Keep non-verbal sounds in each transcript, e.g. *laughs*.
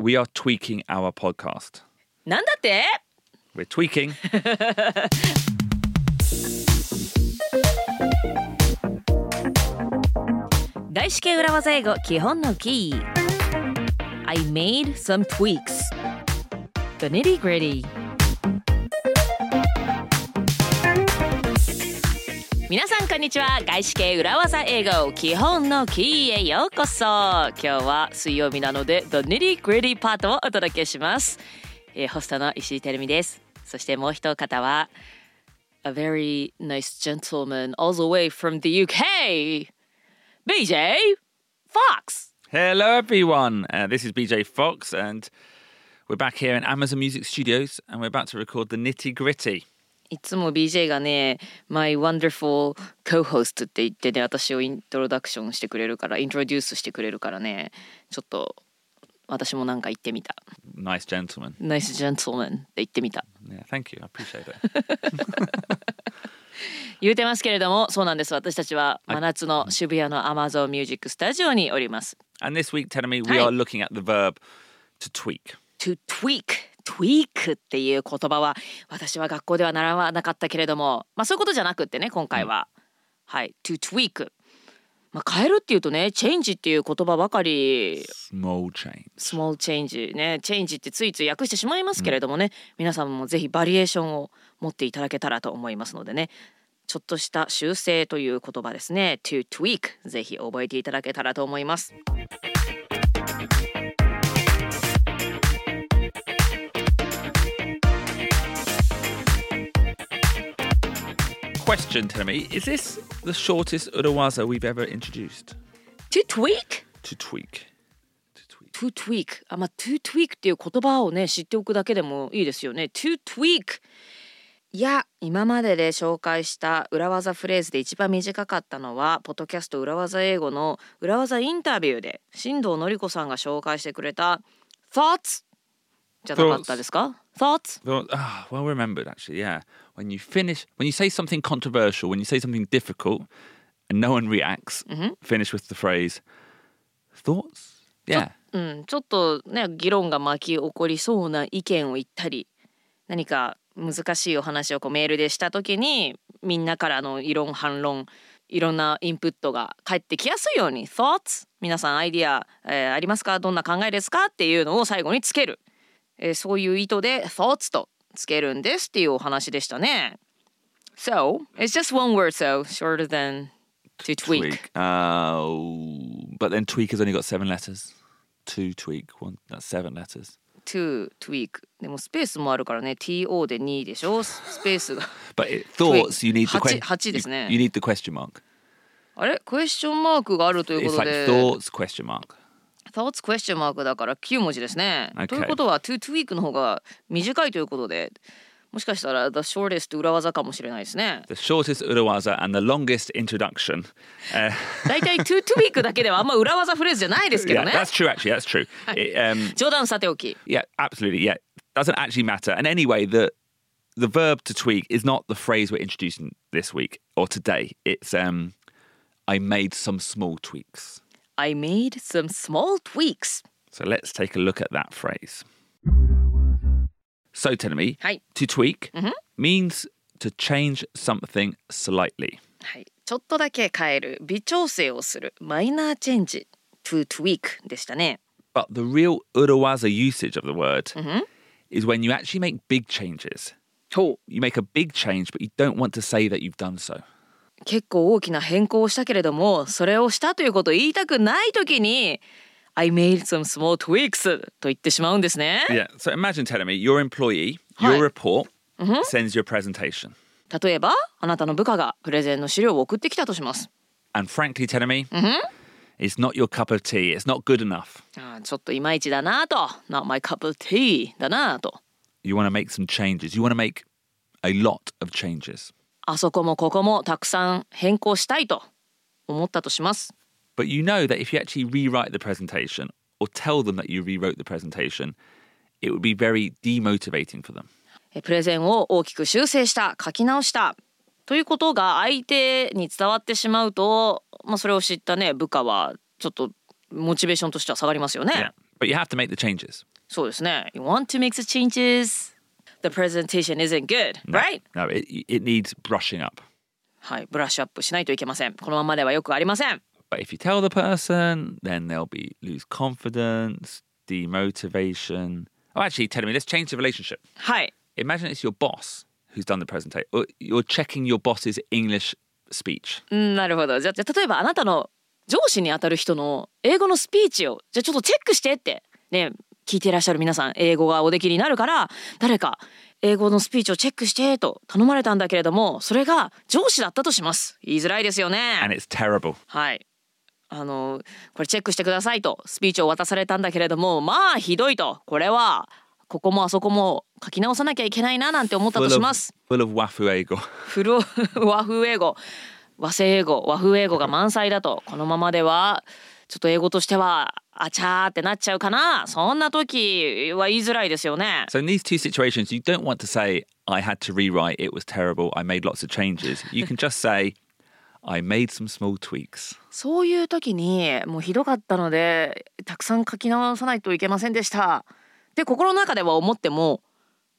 we are tweaking our podcast. なんだって We're tweaking. *laughs* 外資系裏技英語基本のキー I made some tweaks The nitty gritty 皆さんこんにちは外資系裏技英語基本のキーへようこそ今日は水曜日なので The nitty gritty パートをお届けします、えーホストの石井てるみですそしてもう一方は A very nice gentleman all the way from the UK BJ Fox. Hello, everyone. Uh, this is BJ Fox, and we're back here in Amazon Music Studios, and we're about to record the nitty gritty. いつも BJ がね「My wonderful co-host」って言ってね私をイントロダクションしてくれるからイントロデュースしてくれるからねちょっと私もなんか言ってみた Nice gentleman.「Nice gentleman」って言ってみた Yeah, thank you. I appreciate it. 言うてますけれどもそうなんです私たちは真夏の渋谷の Amazon Music スタジオにおります and this week, telling me we are looking at the verb to tweak. to tweak tweak っていう言葉は私は学校では習わなかったけれどもまあそういうことじゃなくってね今回は、はい。to tweak まあ変えるっていうとね change っていう言葉ばかり。Small change. small change ね change ってついつい訳してしまいますけれどもね、皆さんもぜひバリエーションを持っていただけたらと思いますのでね。ちょっとした修正という言葉ですね。to tweak ぜひ覚えていただけたらと思います Question, me, is this the shortest Urawaza we've ever introduced? to tweak To tweak. To tweak. あまあ to tweak っていう言葉をね知っておくだけでもいいですよね to tweak いや今までで紹介した裏技フレーズで一番短かったのはポッドキャスト裏技英語の裏技インタビューで新藤のり子さんが紹介してくれた thoughts じゃなかったですか thoughts Well, ah, well remembered, actually, yeah. When you finish, when you say something controversial, when you say something difficult and no one reacts, finish with the phrase, thoughts? Yeah. うん、ちょっとね議論が巻き起こりそうな意見を言ったり何か難しいお話をこうメールでした時にみんなからの異論反論いろんなインプットが返ってきやすいように thoughts 皆さんアイディア、えーありますかどんな考えですかっていうのを最後につける、えーそういう意図で thoughts とつけるんですっていうお話でしたね So it's just one word so shorter than to tweak. Uh, but then tweak has only got seven letters. Two tweak, one, that's seven letters. to tweak でもスペースもあるからね TO で2でしょスペースが But it, thoughts, you need the 八 question. 八ですね You, you need the question mark. あれクエスチョンマークがあるというこ It's と like で thoughts question mark. thoughts question マークだから9文字ですね、 Okay ということは to tweak の方が短いということでもしかしたら the shortest 裏技かもしれないですね The shortest Urawaza and the longest introduction. Uh, だいたい to tweak だけではあんま裏技フレーズじゃないですけど yeah, ね that's true, actually. That's true. *laughs* It, um, 冗談さておき Yeah, absolutely. Yeah, doesn't actually matter. And anyway, the the verb to tweak is not the phrase we're introducing this week or today. It's um, I made some small tweaks. I made some small tweaks So let's take a look at that phrase. So, tell me, はい to tweak means to change something slightly. はい、ちょっとだけ変える微調整をするマイナーチェンジ to tweak でしたね But the real Urawaza usage of the word is when you actually make big changes. と You make a big change, but you don't want to say that you've done so. 結構大きな変更をしたけれどもそれをしたということを言いたくない時に I made some small tweaks と言ってしまうんですね Yeah. So imagine telling me your employee, your report sends you a presentation. 例えばあなたの部下がプレゼンの資料を送ってきたとします And frankly telling me, it's not your cup of tea. It's not good enough. ちょっといまいちだなと Not my cup of tea だなと You want to make some changes. You want to make a lot of changes. あそこもここもたくさん変更したいと思ったとします But you know that if you actually rewrite the presentation or tell them that you rewrote the presentation, it would be very demotivating for them. えプレゼンを大きく修正した書き直したということが相手に伝わってしまうと、まあ、それを知ったね部下はちょっとモチベーションとしては下がりますよね。Yeah. But you have to make the changes. そうですね。You want to make the changes. The presentation isn't good, right? No, it, it needs brushing up. はい、ブラッシュアップしないといけません。このままではよくありません。But if you tell the person, then they'll be lose confidence, demotivation. Oh, actually, tell me, let's change the relationship. はい。Imagine it's your boss who's done the presentation. You're checking your boss's English speech. うんなるほど。じゃあ、じゃあ例えばあなたの上司にあたる人の英語のスピーチを、じゃあちょっとチェックしてって、ね、聞いていらっしゃる皆さん、英語がおできになるから、誰か英語のスピーチをチェックしてと頼まれたんだけれども、それが上司だったとします。言いづらいですよ And ね。it's terrible. はい。あの、これチェックしてくださいと、スピーチを渡されたんだけれども、まあ、ひどいと。これは、ここもあそこも書き直さなきゃいけないななんて思ったと Full します。full of ego. フロ和風英語和製英語和風英語が満載だとこのままではちょっと英語としてはあちゃーってなっちゃうかなそんな時は言いづらいですよね So in these two situations, you don't want to say, I had to rewrite, it was terrible, I made lots of changes. You can just say, I made some small tweaks. そういう時にもうひどかったのでたくさん書き直さないといけませんでしたで心の中では思っても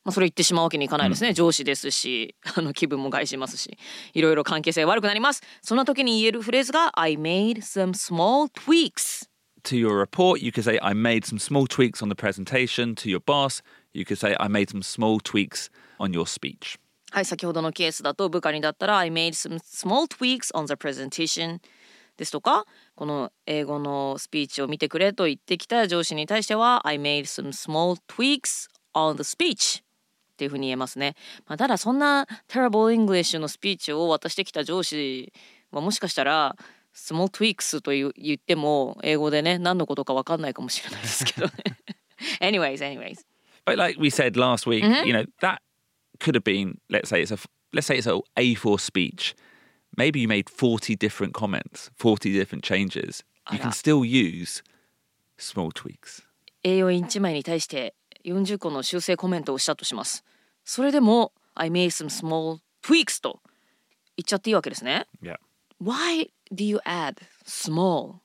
まあ、それ言ってしまうわけにいかないですね、上司ですしあの気分も害しますしいろいろ関係性悪くなりますそんな時に言えるフレーズが I made some small tweaks To your report, you could say, I made some small tweaks on the presentation. To your boss, you could say, I made some small tweaks on your speech. はい、先ほどのケースだと部下にだったら I made some small tweaks on the presentation ですとかこの英語のスピーチを見てくれと言ってきた上司に対しては I made some small tweaks on the speech っていうふうに言えますね。まあ、ただそんな terrible English のスピーチを渡してきた上司はもしかしたら small tweaks と言う言っても英語でね何のことか分かんないかもしれないですけどね。anyways, anyways. But like we said last week, you know, that could have been, let's say it's a, let's say it's a A4 speech. Maybe you made 40 different comments, 40 different changes. You can still use small tweaks. A4 1枚に対して40個の修正コメントをしたとします。それでも I made some small tweaks と言っちゃっていいわけですね。Yeah. Why do you add small?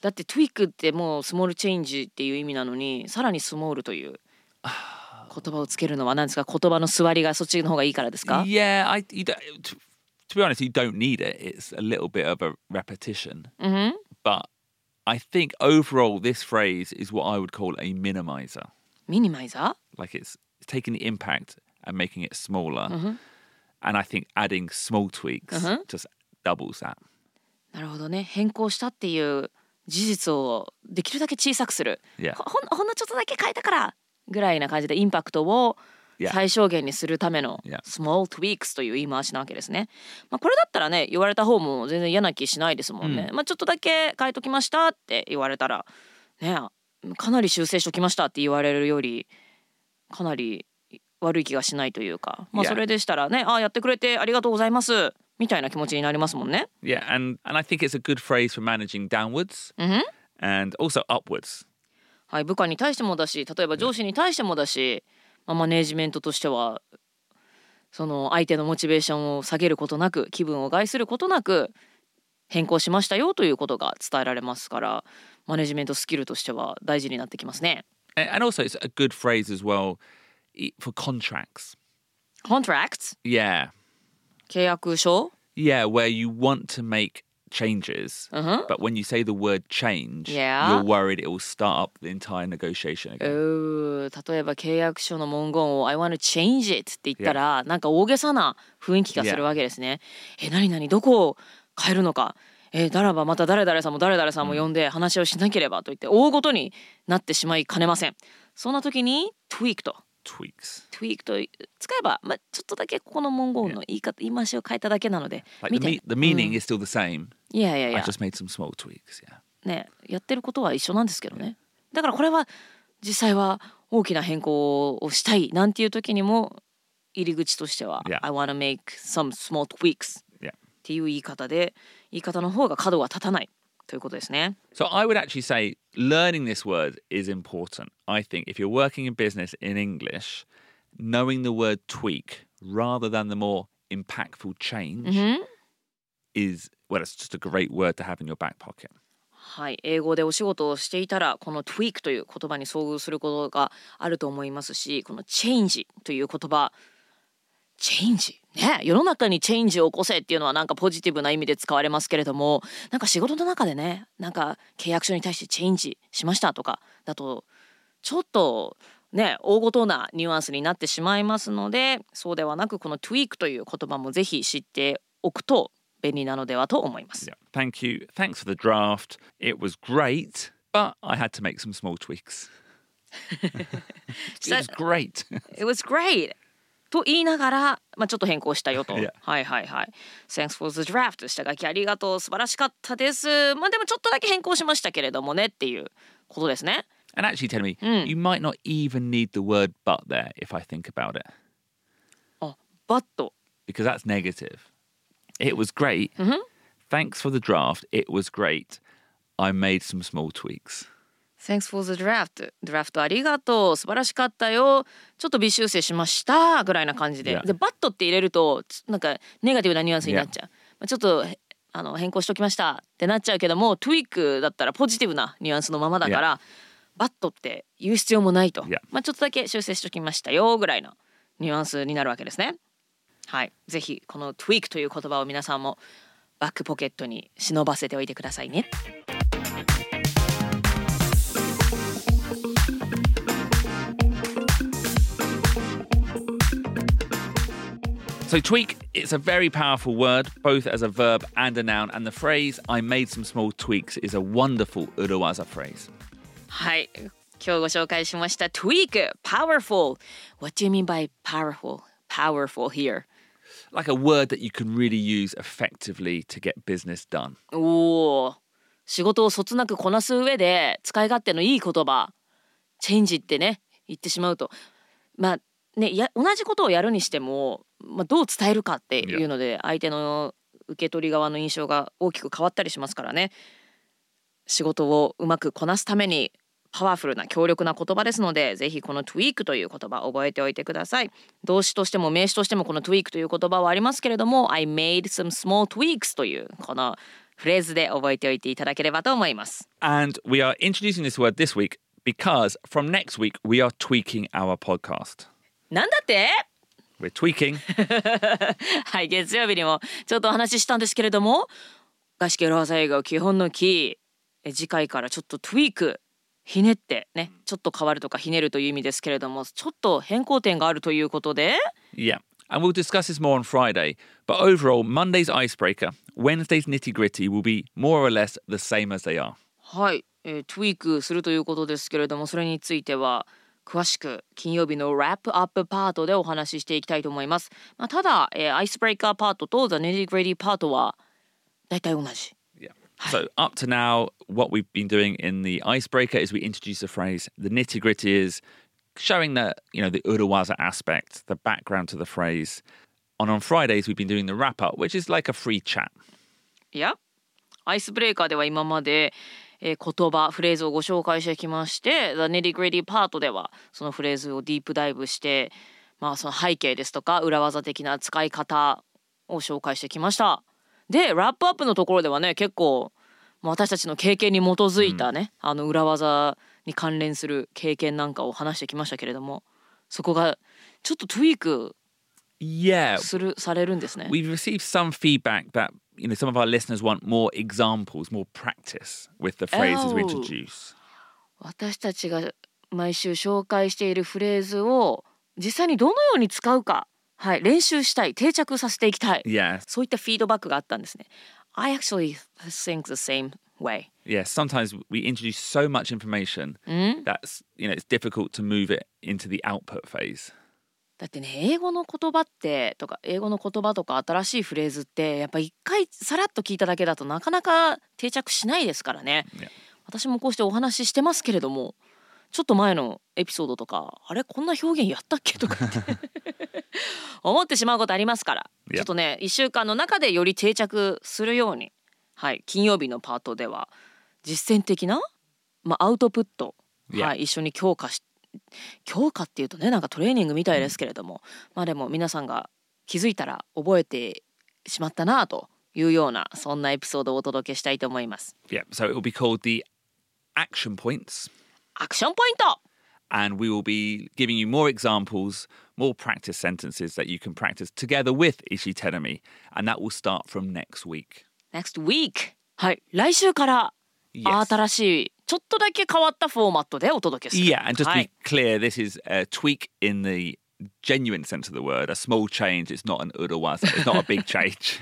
だって tweak ってもうスモールチェンジっていう意味なのにさらにスモールという言葉をつけるのは何ですか言葉の座りがそっちの方がいいからですか Yeah, I, you don't, to, to be honest, you don't need it. It's a little bit of a repetition. But I think overall, this phrase is what I would call a minimizer. ミニマイザ Like it's, it's taking the impact and making it smaller. And I think adding small tweaks just doubles that. ーなるほどね変更したっていう事実をできるだけ小さくする Yeah. ほほんのちょっとだけ変えたからぐらいな感じでインパクトを.最小限にするための small tweaks という言い回しなわけですね。まあ、これだったらね言われた方も全然嫌な気しないですもんね。まあ、ちょっとだけ変えときましたって言われたらねかなり修正しときましたって言われるよりかなり悪い気がしないというか、まあ、Yeah. それでしたらねあやってくれてありがとうございますみたいな気持ちになりますもんね。Yeah. And, and I think it's a good phrase for managing downwards and also upwards. はい、部下に対してもだし例えば上司に対してもだし、まあ、マネージメントとしてはその相手のモチベーションを下げることなく気分を害することなく変更しましたよということが伝えられますからマネジメントスキルとしては大事になってきますね。And also, it's a good phrase as well e- for contracts. Contracts Yeah. 契約書 Yeah, where you want to make changes, but when you say the word change, Yeah. you're worried it will start up the entire negotiation う again. ー例えば契約書の文言を「I want to change it」って言ったら、なんか大げさな雰囲気がするわけですね。え何々どこを変えるのかえならばまた誰々さんも誰々さんも呼んで話をしなければと言って大ごとになってしまいかねません。そんな時に tweak と Tweaks. tweak と使えば、まあ、ちょっとだけここの文言の言い方言い回しを変えただけなので Like 見 the, the meaning is still the same. いやいやい I や just made some small tweaks. Yeah. ねやってることは一緒なんですけどねだからこれは実際は大きな変更をしたいなんていう時にも入り口としては Yeah. I wanna make some small tweaks Yeah. っていう言い方で言い方の方が角が立たないということですね So I would actually say learning this word is important. I think if you're working in business in English, knowing the word tweak rather than the more impactful change is well, it's just a great word to have in your back pocket. はい、英語でお仕事をしていたらこの tweak という言葉に遭遇することがあると思いますしこの change という言葉 change ね世の中にチェンジを起こせっていうのはなんかポジティブな意味で使われますけれどもなんか仕事の中でねなんか契約書に対してチェンジしましたとかだとちょっとね大ごとなニュアンスになってしまいますのでそうではなくこの tweak という言葉もぜひ知っておくと便利なのではと思います。Yeah. Thank you. Thanks for the draft. It was great, but I had to make some small tweaks. *laughs* it *laughs* was great. It was great! と言いながら、まあ、ちょっと変更したよと。はいはいはい。Thanks for the draft. 下書きありがとう。素晴らしかったです。まあでもちょっとだけ変更しましたけれどもねっていうことですね。and actually, tell me, you might not even need the word but there if I think about it, あ、 but。because that's negative. It was great. Thanks for the draft. It was great. I made some small tweaks. Thanks for the draft. ドラフトありがとう。素晴らしかったよ。ちょっと微修正しました。ぐらいな感じで。で、 but って入れると、つなんかネガティブなニュアンスになっちゃう。まあちょっとへあの変更しときましたってなっちゃうけども、 tweak だったらポジティブなニュアンスのままだから、 but って言う必要もないと。まあちょっとだけ修正しときましたよぐらいのニュアンスになるわけですね。はい。ぜひこの tweak という言葉を皆さんもバックポケットに忍ばせておいてくださいね。So, tweak, it's a very powerful word, both as a verb and a noun. And the phrase, I made some small tweaks, is a wonderful Urawaza phrase. はい。今日ご紹介しました tweak, powerful. What do you mean by powerful? Powerful here. Like a word that you can really use effectively to get business done. おお。仕事をそつなくこなす上で使い勝手のいい言葉、チェンジってね、言ってしまうと。まあね、や同じことをやるにしても、 まあ、どう伝えるかっていうので相手の受け取り側の印象が大きく変わったりしますからね。仕事をうまくこなすためにパワフルな強力な言葉ですのでぜひこの tweak という言葉覚えておいてください。動詞としても名詞としてもこの tweak という言葉はありますけれども I made some small tweaks というこのフレーズで覚えておいていただければと思います。And we are introducing this word this week because from next week, we are tweaking our podcast. なんだって？We're tweaking. はい月曜日にもちょっとお話ししたんですけれども外資系裏技映画を基本のキーえ次回からちょっとトゥイークひねってねちょっと変わるとかひねるという意味ですけれどもちょっと変更点があるということで yeah. And we'll discuss this more on Friday. But overall, Monday's icebreaker, Wednesday's nitty gritty will be more or less the same as they are. はい、えー、トゥイークするということですけれどもそれについては詳しく金曜日のラップアップパートでお話ししていきたいと思います、まあ、ただ、えーアイスブレイカーパートと The Nitty Gritty パートは大体同じ Yeah. So up to now, what we've been doing in the icebreaker is we introduce a phrase. The nitty gritty is showing the you know the Urawaza aspect, the background to the phrase. And on Fridays, we've been doing the wrap up, which is like a free chat. いやアイスブレイカーでは今まで、えー言葉フレーズをご紹介してきまして「The Nitty Gritty パート」ではそのフレーズをディープダイブしてまあその背景ですとか裏技的な使い方を紹介してきました。でラップアップのところではね結構まあ私たちの経験に基づいたね、あの裏技に関連する経験なんかを話してきましたけれどもそこがちょっとトゥイーク Yeah, するされるんですね。we've received some feedback that you know some of our listeners want more examples, more practice with the phrases we Oh. introduce. 私たちが毎週紹介しているフレーズを実際にどのように使うか、はい、練習したい定着させていきたい Yeah, そういったフィードバックがあったんですね。I actually think the same way. yeah. Sometimes we introduce so much information that's you know it's difficult to move it into the output phase. だってね英語の言葉ってとか英語の言葉とか新しいフレーズってやっぱ一回さらっと聞いただけだとなかなか定着しないですからね。私もこうしてお話ししてますけれどもちょっと前のエピソードとかあれこんな表現やったっけとかって *laughs* 思ってしまうことありますから.ちょっとね1週間の中でより定着するように、はい、金曜日のパートでは実践的な、まあ、アウトプット.はい、一緒に強化し強化っていうとねなんかトレーニングみたいですけれども、まあでも皆さんが気づいたら覚えてしまったなというようなそんなエピソードをお届けしたいと思います Yeah, so it will be called the action points. アクションポイント and we will be giving you more examples, more practice sentences that you can practice together with Ishi Terumi, and that will start from next week. next week はい来週から Yes. 新しいちょっとだけ変わったフォーマットでお届けする Yeah, and just は to い be clear, this is a tweak in the genuine sense of the word, a small change. It's not an urawaza. It's not a big change.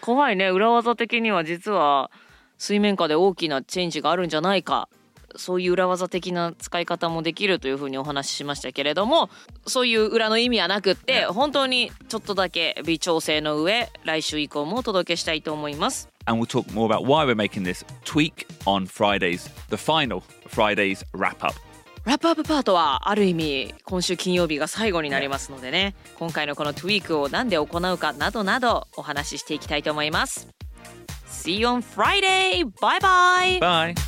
怖いね裏技的には実は水面下で大きなチェンジがあるんじゃないかそういう裏技的な使い方もできるというふうにお話ししましたけれどもそういう裏の意味はなくって本当にちょっとだけ微調整の上来週以降もお届けしたいと思います and we'll talk more about why we're making this tweak on Fridays, the final Fridays wrap up. ラップアップパートはある意味今週金曜日が最後になりますのでね今回のこのトゥイークを何で行うかなどなどお話ししていきたいと思います See you on Friday! Bye bye! Bye.